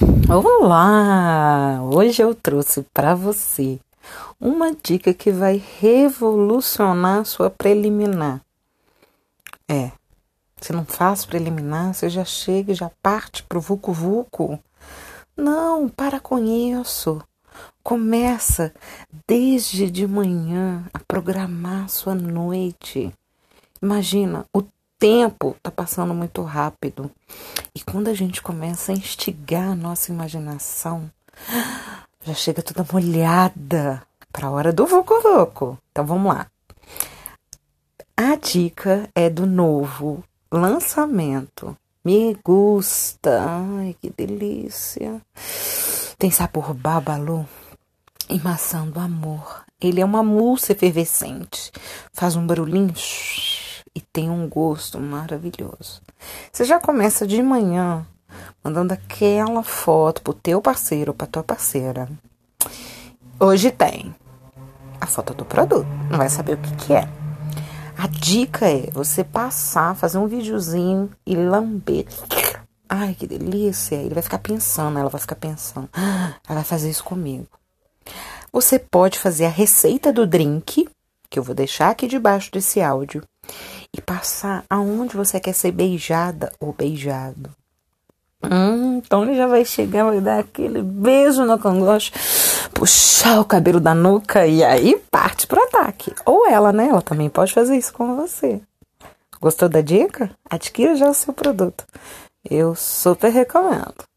Olá! Hoje eu trouxe para você uma dica que vai revolucionar sua preliminar. É, você não faz preliminar, você já chega já parte pro vucu vucu. Não, para com isso. Começa desde de manhã a programar sua noite. Imagina, o tempo está passando muito rápido. E quando a gente começa a instigar a nossa imaginação, já chega toda molhada para a hora do Vucu Vucu. Então vamos lá. A dica é do novo lançamento. Me gusta. Ai, que delícia. Tem sabor babalu e maçã do amor. Ele é uma mousse efervescente. Faz um barulhinho e tem um gosto maravilhoso. Você já começa de manhã mandando aquela foto pro teu parceiro ou pra tua parceira. Hoje tem a foto do produto, não vai saber o que, que é. A dica é você passar, fazer um videozinho e lamber. Ai, que delícia! Ele vai ficar pensando, ela vai ficar pensando. ela vai fazer isso comigo. Você pode fazer a receita do drink, que eu vou deixar aqui debaixo desse áudio e passar aonde você quer ser beijada ou beijado. Hum, então ele já vai chegar, vai dar aquele beijo no cangote, puxar o cabelo da nuca e aí parte pro ataque. Ou ela, né? Ela também pode fazer isso com você. Gostou da dica? Adquira já o seu produto. Eu super recomendo.